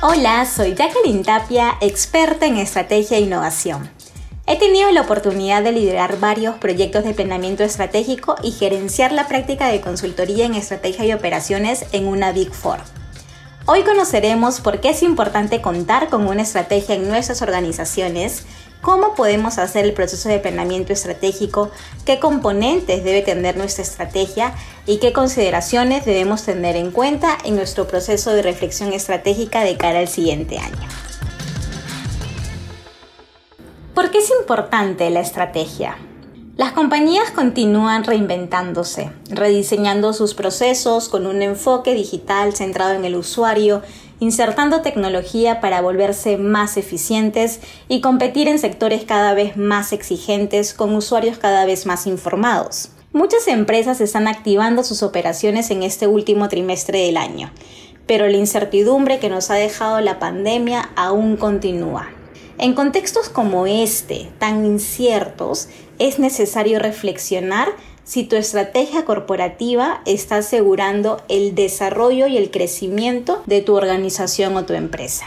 Hola, soy Jacqueline Tapia, experta en estrategia e innovación. He tenido la oportunidad de liderar varios proyectos de planeamiento estratégico y gerenciar la práctica de consultoría en estrategia y operaciones en una Big Four. Hoy conoceremos por qué es importante contar con una estrategia en nuestras organizaciones, cómo podemos hacer el proceso de planeamiento estratégico, qué componentes debe tener nuestra estrategia y qué consideraciones debemos tener en cuenta en nuestro proceso de reflexión estratégica de cara al siguiente año. ¿Por qué es importante la estrategia? Las compañías continúan reinventándose, rediseñando sus procesos con un enfoque digital centrado en el usuario insertando tecnología para volverse más eficientes y competir en sectores cada vez más exigentes con usuarios cada vez más informados. Muchas empresas están activando sus operaciones en este último trimestre del año, pero la incertidumbre que nos ha dejado la pandemia aún continúa. En contextos como este, tan inciertos, es necesario reflexionar si tu estrategia corporativa está asegurando el desarrollo y el crecimiento de tu organización o tu empresa.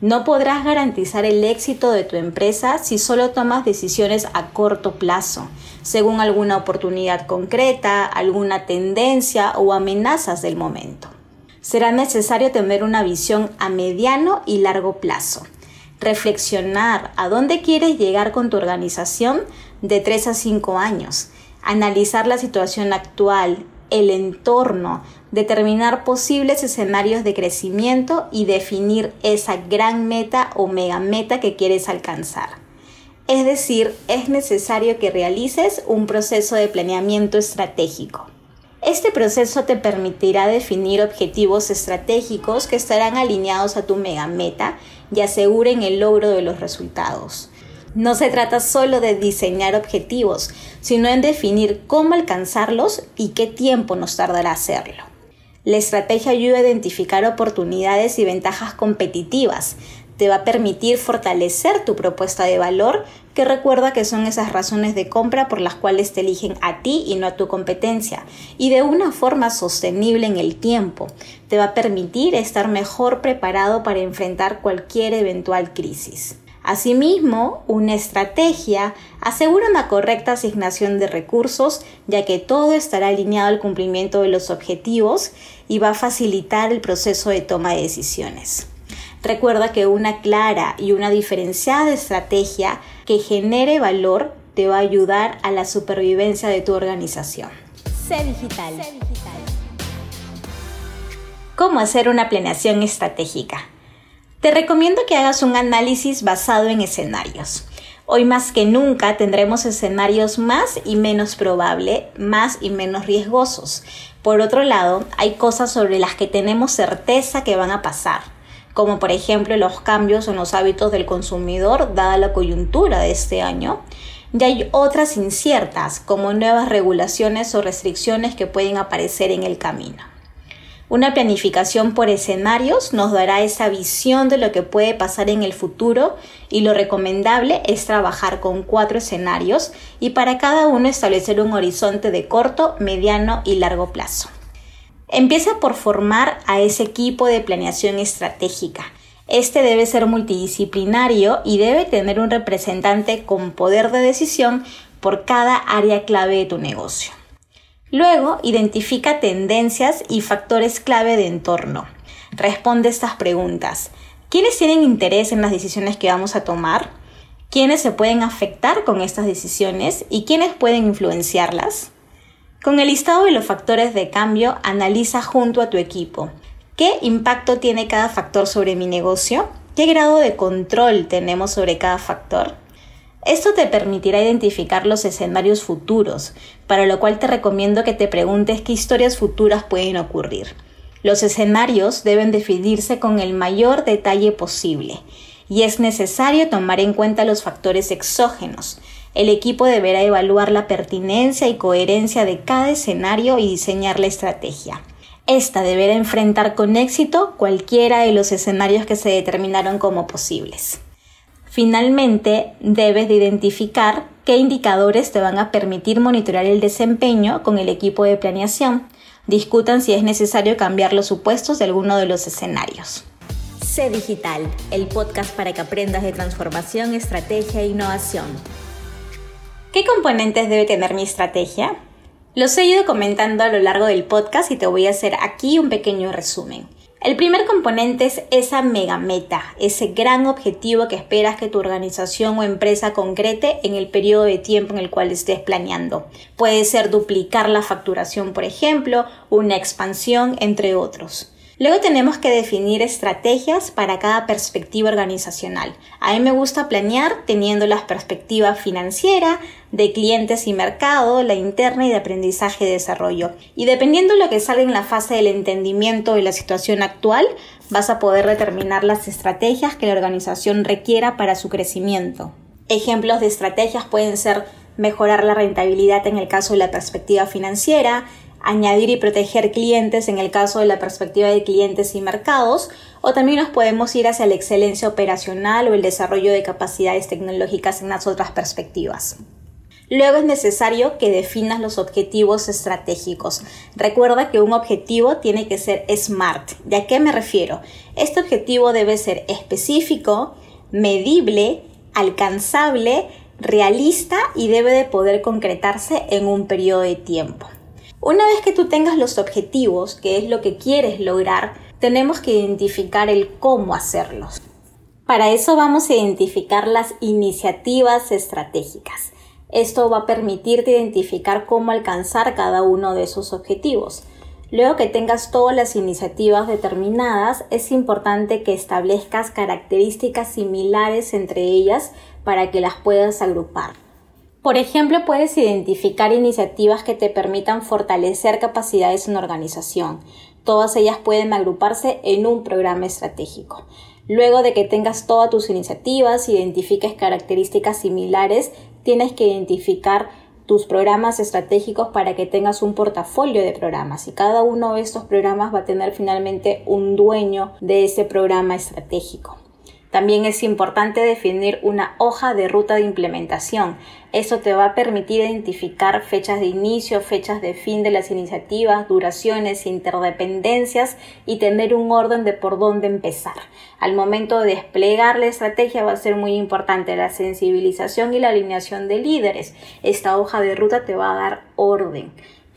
No podrás garantizar el éxito de tu empresa si solo tomas decisiones a corto plazo, según alguna oportunidad concreta, alguna tendencia o amenazas del momento. Será necesario tener una visión a mediano y largo plazo. Reflexionar a dónde quieres llegar con tu organización de 3 a 5 años analizar la situación actual, el entorno, determinar posibles escenarios de crecimiento y definir esa gran meta o mega meta que quieres alcanzar. Es decir, es necesario que realices un proceso de planeamiento estratégico. Este proceso te permitirá definir objetivos estratégicos que estarán alineados a tu mega meta y aseguren el logro de los resultados. No se trata solo de diseñar objetivos, sino en definir cómo alcanzarlos y qué tiempo nos tardará hacerlo. La estrategia ayuda a identificar oportunidades y ventajas competitivas. Te va a permitir fortalecer tu propuesta de valor, que recuerda que son esas razones de compra por las cuales te eligen a ti y no a tu competencia, y de una forma sostenible en el tiempo. Te va a permitir estar mejor preparado para enfrentar cualquier eventual crisis. Asimismo, una estrategia asegura una correcta asignación de recursos, ya que todo estará alineado al cumplimiento de los objetivos y va a facilitar el proceso de toma de decisiones. Recuerda que una clara y una diferenciada estrategia que genere valor te va a ayudar a la supervivencia de tu organización. Sé digital. ¿Cómo hacer una planeación estratégica? Te recomiendo que hagas un análisis basado en escenarios. Hoy más que nunca tendremos escenarios más y menos probable, más y menos riesgosos. Por otro lado, hay cosas sobre las que tenemos certeza que van a pasar, como por ejemplo los cambios en los hábitos del consumidor dada la coyuntura de este año. Y hay otras inciertas, como nuevas regulaciones o restricciones que pueden aparecer en el camino. Una planificación por escenarios nos dará esa visión de lo que puede pasar en el futuro y lo recomendable es trabajar con cuatro escenarios y para cada uno establecer un horizonte de corto, mediano y largo plazo. Empieza por formar a ese equipo de planeación estratégica. Este debe ser multidisciplinario y debe tener un representante con poder de decisión por cada área clave de tu negocio. Luego, identifica tendencias y factores clave de entorno. Responde estas preguntas. ¿Quiénes tienen interés en las decisiones que vamos a tomar? ¿Quiénes se pueden afectar con estas decisiones y quiénes pueden influenciarlas? Con el listado de los factores de cambio, analiza junto a tu equipo. ¿Qué impacto tiene cada factor sobre mi negocio? ¿Qué grado de control tenemos sobre cada factor? Esto te permitirá identificar los escenarios futuros, para lo cual te recomiendo que te preguntes qué historias futuras pueden ocurrir. Los escenarios deben definirse con el mayor detalle posible y es necesario tomar en cuenta los factores exógenos. El equipo deberá evaluar la pertinencia y coherencia de cada escenario y diseñar la estrategia. Esta deberá enfrentar con éxito cualquiera de los escenarios que se determinaron como posibles. Finalmente, debes de identificar qué indicadores te van a permitir monitorear el desempeño con el equipo de planeación. Discutan si es necesario cambiar los supuestos de alguno de los escenarios. Sé Digital, el podcast para que aprendas de transformación, estrategia e innovación. ¿Qué componentes debe tener mi estrategia? Los he ido comentando a lo largo del podcast y te voy a hacer aquí un pequeño resumen. El primer componente es esa mega meta, ese gran objetivo que esperas que tu organización o empresa concrete en el periodo de tiempo en el cual estés planeando. Puede ser duplicar la facturación, por ejemplo, una expansión, entre otros. Luego tenemos que definir estrategias para cada perspectiva organizacional. A mí me gusta planear teniendo la perspectiva financiera, de clientes y mercado, la interna y de aprendizaje y desarrollo. Y dependiendo de lo que salga en la fase del entendimiento de la situación actual, vas a poder determinar las estrategias que la organización requiera para su crecimiento. Ejemplos de estrategias pueden ser mejorar la rentabilidad en el caso de la perspectiva financiera, añadir y proteger clientes en el caso de la perspectiva de clientes y mercados, o también nos podemos ir hacia la excelencia operacional o el desarrollo de capacidades tecnológicas en las otras perspectivas. Luego es necesario que definas los objetivos estratégicos. Recuerda que un objetivo tiene que ser SMART. ¿De a qué me refiero? Este objetivo debe ser específico, medible, alcanzable, realista y debe de poder concretarse en un periodo de tiempo. Una vez que tú tengas los objetivos, que es lo que quieres lograr, tenemos que identificar el cómo hacerlos. Para eso vamos a identificar las iniciativas estratégicas. Esto va a permitirte identificar cómo alcanzar cada uno de esos objetivos. Luego que tengas todas las iniciativas determinadas, es importante que establezcas características similares entre ellas para que las puedas agrupar. Por ejemplo, puedes identificar iniciativas que te permitan fortalecer capacidades en organización. Todas ellas pueden agruparse en un programa estratégico. Luego de que tengas todas tus iniciativas, identifiques características similares, tienes que identificar tus programas estratégicos para que tengas un portafolio de programas y cada uno de estos programas va a tener finalmente un dueño de ese programa estratégico. También es importante definir una hoja de ruta de implementación. Eso te va a permitir identificar fechas de inicio, fechas de fin de las iniciativas, duraciones, interdependencias y tener un orden de por dónde empezar. Al momento de desplegar la estrategia va a ser muy importante la sensibilización y la alineación de líderes. Esta hoja de ruta te va a dar orden.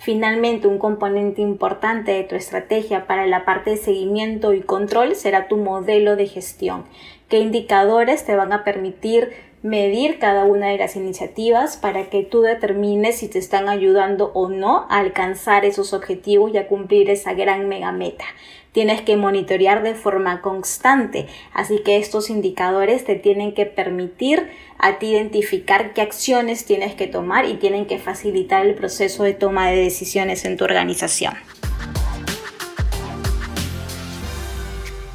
Finalmente, un componente importante de tu estrategia para la parte de seguimiento y control será tu modelo de gestión qué indicadores te van a permitir medir cada una de las iniciativas para que tú determines si te están ayudando o no a alcanzar esos objetivos y a cumplir esa gran mega meta. Tienes que monitorear de forma constante, así que estos indicadores te tienen que permitir a ti identificar qué acciones tienes que tomar y tienen que facilitar el proceso de toma de decisiones en tu organización.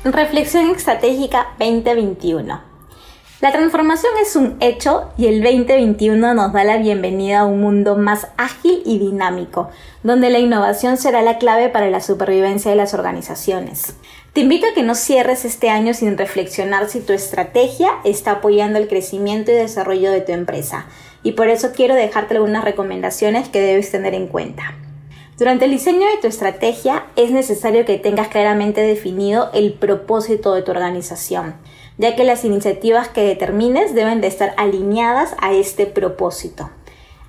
Reflexión Estratégica 2021. La transformación es un hecho y el 2021 nos da la bienvenida a un mundo más ágil y dinámico, donde la innovación será la clave para la supervivencia de las organizaciones. Te invito a que no cierres este año sin reflexionar si tu estrategia está apoyando el crecimiento y desarrollo de tu empresa, y por eso quiero dejarte algunas recomendaciones que debes tener en cuenta. Durante el diseño de tu estrategia es necesario que tengas claramente definido el propósito de tu organización, ya que las iniciativas que determines deben de estar alineadas a este propósito.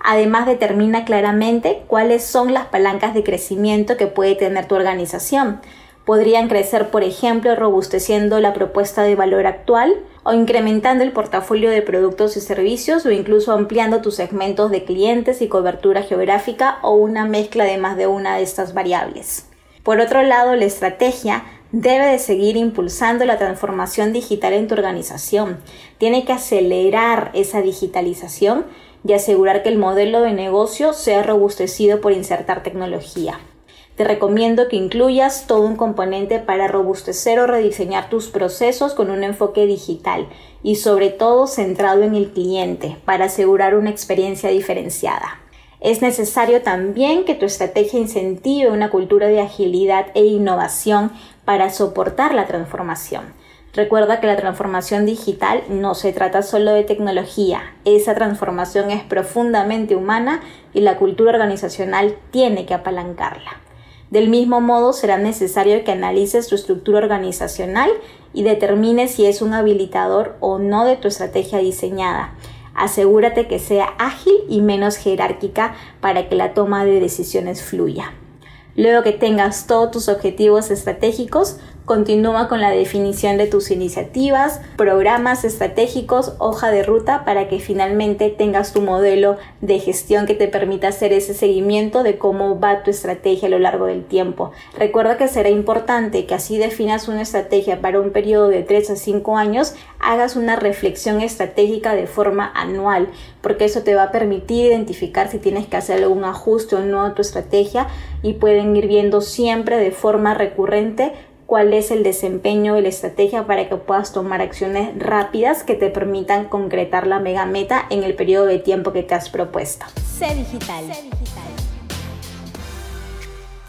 Además, determina claramente cuáles son las palancas de crecimiento que puede tener tu organización, Podrían crecer, por ejemplo, robusteciendo la propuesta de valor actual o incrementando el portafolio de productos y servicios o incluso ampliando tus segmentos de clientes y cobertura geográfica o una mezcla de más de una de estas variables. Por otro lado, la estrategia debe de seguir impulsando la transformación digital en tu organización. Tiene que acelerar esa digitalización y asegurar que el modelo de negocio sea robustecido por insertar tecnología. Te recomiendo que incluyas todo un componente para robustecer o rediseñar tus procesos con un enfoque digital y sobre todo centrado en el cliente para asegurar una experiencia diferenciada. Es necesario también que tu estrategia incentive una cultura de agilidad e innovación para soportar la transformación. Recuerda que la transformación digital no se trata solo de tecnología, esa transformación es profundamente humana y la cultura organizacional tiene que apalancarla. Del mismo modo, será necesario que analices tu estructura organizacional y determines si es un habilitador o no de tu estrategia diseñada. Asegúrate que sea ágil y menos jerárquica para que la toma de decisiones fluya. Luego que tengas todos tus objetivos estratégicos, Continúa con la definición de tus iniciativas, programas estratégicos, hoja de ruta para que finalmente tengas tu modelo de gestión que te permita hacer ese seguimiento de cómo va tu estrategia a lo largo del tiempo. Recuerda que será importante que así definas una estrategia para un periodo de 3 a 5 años, hagas una reflexión estratégica de forma anual, porque eso te va a permitir identificar si tienes que hacer algún ajuste o no a tu estrategia y pueden ir viendo siempre de forma recurrente cuál es el desempeño de la estrategia para que puedas tomar acciones rápidas que te permitan concretar la mega meta en el periodo de tiempo que te has propuesto. Sé digital.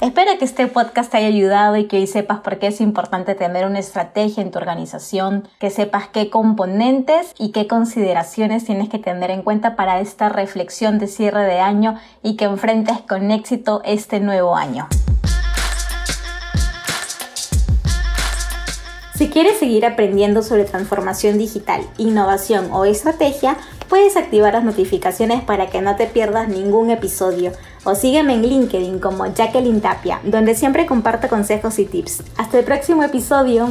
Espero que este podcast te haya ayudado y que hoy sepas por qué es importante tener una estrategia en tu organización, que sepas qué componentes y qué consideraciones tienes que tener en cuenta para esta reflexión de cierre de año y que enfrentes con éxito este nuevo año. Quieres seguir aprendiendo sobre transformación digital, innovación o estrategia, puedes activar las notificaciones para que no te pierdas ningún episodio. O sígueme en LinkedIn como Jacqueline Tapia, donde siempre comparto consejos y tips. Hasta el próximo episodio.